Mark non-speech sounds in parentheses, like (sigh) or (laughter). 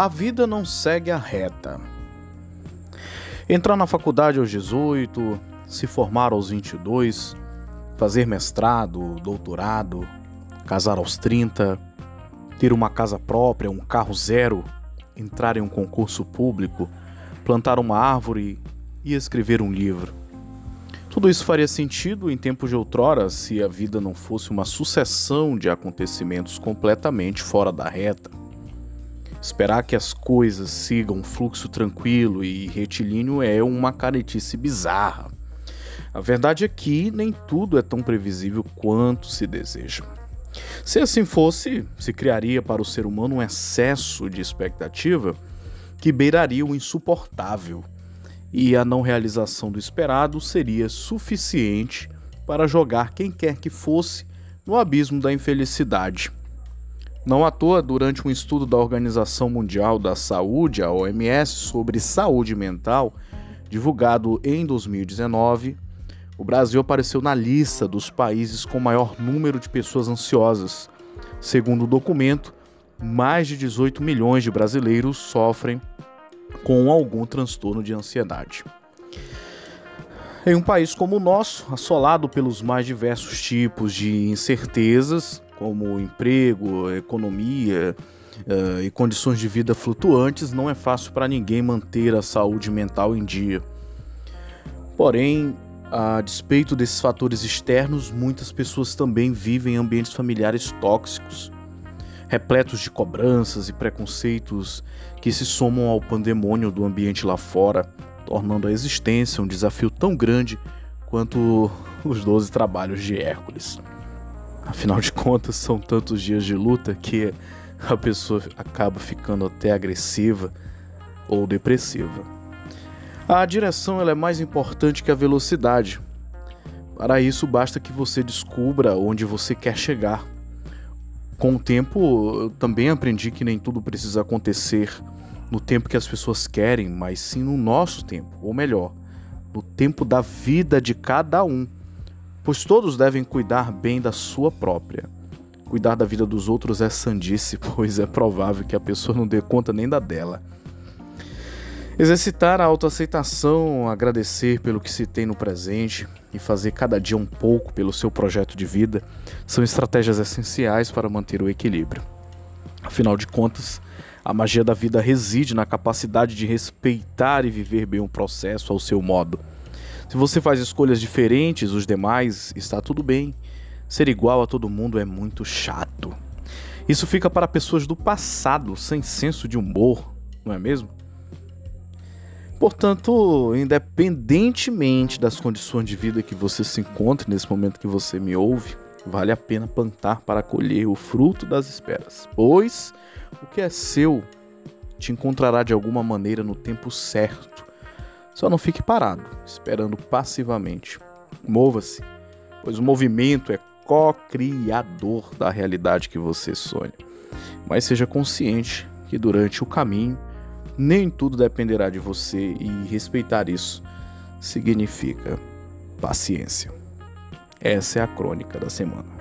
A vida não segue a reta. Entrar na faculdade aos 18, se formar aos 22, fazer mestrado, doutorado, casar aos 30, ter uma casa própria, um carro zero, entrar em um concurso público, plantar uma árvore e escrever um livro. Tudo isso faria sentido em tempos de outrora se a vida não fosse uma sucessão de acontecimentos completamente fora da reta. Esperar que as coisas sigam um fluxo tranquilo e retilíneo é uma caretice bizarra. A verdade é que nem tudo é tão previsível quanto se deseja. Se assim fosse, se criaria para o ser humano um excesso de expectativa que beiraria o insuportável e a não realização do esperado seria suficiente para jogar quem quer que fosse no abismo da infelicidade. Não à toa, durante um estudo da Organização Mundial da Saúde, a OMS, sobre saúde mental, divulgado em 2019, o Brasil apareceu na lista dos países com maior número de pessoas ansiosas. Segundo o documento, mais de 18 milhões de brasileiros sofrem com algum transtorno de ansiedade. Em um país como o nosso, assolado pelos mais diversos tipos de incertezas, como emprego, economia uh, e condições de vida flutuantes, não é fácil para ninguém manter a saúde mental em dia. Porém, a despeito desses fatores externos, muitas pessoas também vivem em ambientes familiares tóxicos repletos de cobranças e preconceitos que se somam ao pandemônio do ambiente lá fora, tornando a existência um desafio tão grande quanto os 12 trabalhos de Hércules. Afinal de contas, são tantos dias de luta que a pessoa acaba ficando até agressiva ou depressiva. A direção é mais importante que a velocidade. Para isso, basta que você descubra onde você quer chegar com o tempo, eu também aprendi que nem tudo precisa acontecer no tempo que as pessoas querem, mas sim no nosso tempo, ou melhor, no tempo da vida de cada um. Pois todos devem cuidar bem da sua própria. Cuidar da vida dos outros é sandice, (laughs) pois é provável que a pessoa não dê conta nem da dela. Exercitar a autoaceitação, agradecer pelo que se tem no presente e fazer cada dia um pouco pelo seu projeto de vida são estratégias essenciais para manter o equilíbrio. Afinal de contas, a magia da vida reside na capacidade de respeitar e viver bem o processo ao seu modo. Se você faz escolhas diferentes dos demais, está tudo bem. Ser igual a todo mundo é muito chato. Isso fica para pessoas do passado, sem senso de humor, não é mesmo? Portanto, independentemente das condições de vida que você se encontre nesse momento que você me ouve, vale a pena plantar para colher o fruto das esperas, pois o que é seu te encontrará de alguma maneira no tempo certo. Só não fique parado, esperando passivamente. Mova-se, pois o movimento é co-criador da realidade que você sonha. Mas seja consciente que durante o caminho nem tudo dependerá de você e respeitar isso significa paciência. Essa é a crônica da semana.